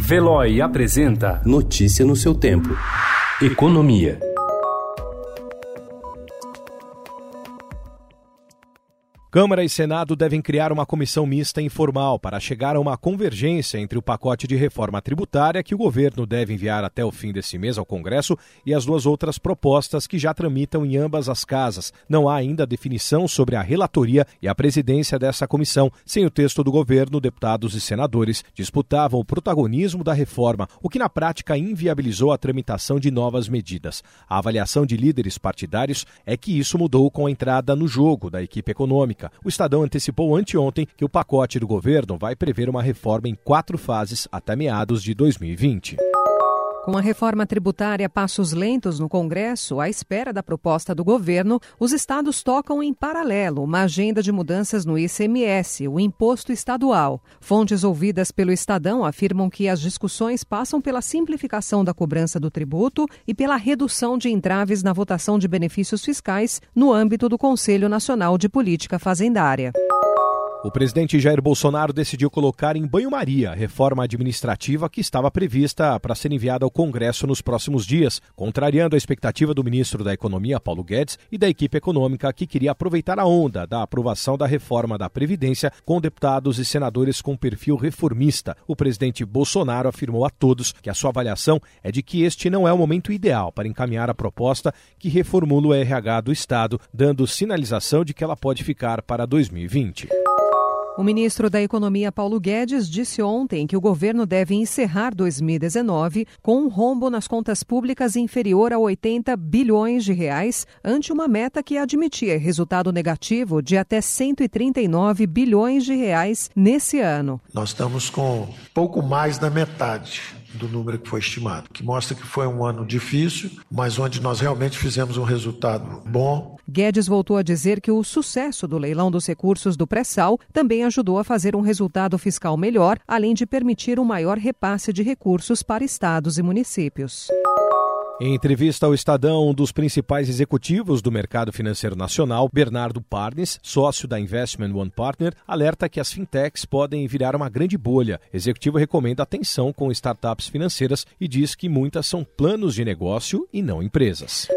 Veloy apresenta Notícia no seu tempo. Economia. Câmara e Senado devem criar uma comissão mista informal para chegar a uma convergência entre o pacote de reforma tributária que o governo deve enviar até o fim desse mês ao Congresso e as duas outras propostas que já tramitam em ambas as casas. Não há ainda definição sobre a relatoria e a presidência dessa comissão. Sem o texto do governo, deputados e senadores disputavam o protagonismo da reforma, o que na prática inviabilizou a tramitação de novas medidas. A avaliação de líderes partidários é que isso mudou com a entrada no jogo da equipe econômica o Estadão antecipou anteontem que o pacote do governo vai prever uma reforma em quatro fases até meados de 2020. Com a reforma tributária a passos lentos no Congresso, à espera da proposta do governo, os estados tocam em paralelo uma agenda de mudanças no ICMS, o imposto estadual. Fontes ouvidas pelo Estadão afirmam que as discussões passam pela simplificação da cobrança do tributo e pela redução de entraves na votação de benefícios fiscais no âmbito do Conselho Nacional de Política Fazendária. O presidente Jair Bolsonaro decidiu colocar em banho-maria a reforma administrativa que estava prevista para ser enviada ao Congresso nos próximos dias, contrariando a expectativa do ministro da Economia, Paulo Guedes, e da equipe econômica que queria aproveitar a onda da aprovação da reforma da Previdência com deputados e senadores com perfil reformista. O presidente Bolsonaro afirmou a todos que a sua avaliação é de que este não é o momento ideal para encaminhar a proposta que reformula o RH do Estado, dando sinalização de que ela pode ficar para 2020. O ministro da Economia, Paulo Guedes, disse ontem que o governo deve encerrar 2019 com um rombo nas contas públicas inferior a 80 bilhões de reais, ante uma meta que admitia resultado negativo de até 139 bilhões de reais nesse ano. Nós estamos com pouco mais da metade do número que foi estimado, que mostra que foi um ano difícil, mas onde nós realmente fizemos um resultado bom. Guedes voltou a dizer que o sucesso do leilão dos recursos do pré-sal também ajudou a fazer um resultado fiscal melhor, além de permitir um maior repasse de recursos para estados e municípios. Em entrevista ao Estadão, um dos principais executivos do mercado financeiro nacional, Bernardo Parnes, sócio da Investment One Partner, alerta que as fintechs podem virar uma grande bolha. Executivo recomenda atenção com startups financeiras e diz que muitas são planos de negócio e não empresas.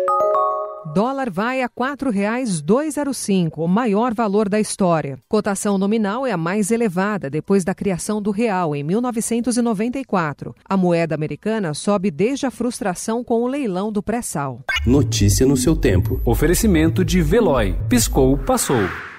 Dólar vai a R$ 4,205, o maior valor da história. Cotação nominal é a mais elevada depois da criação do real em 1994. A moeda americana sobe desde a frustração com o leilão do pré-sal. Notícia no seu tempo. Oferecimento de Veloy. Piscou, passou.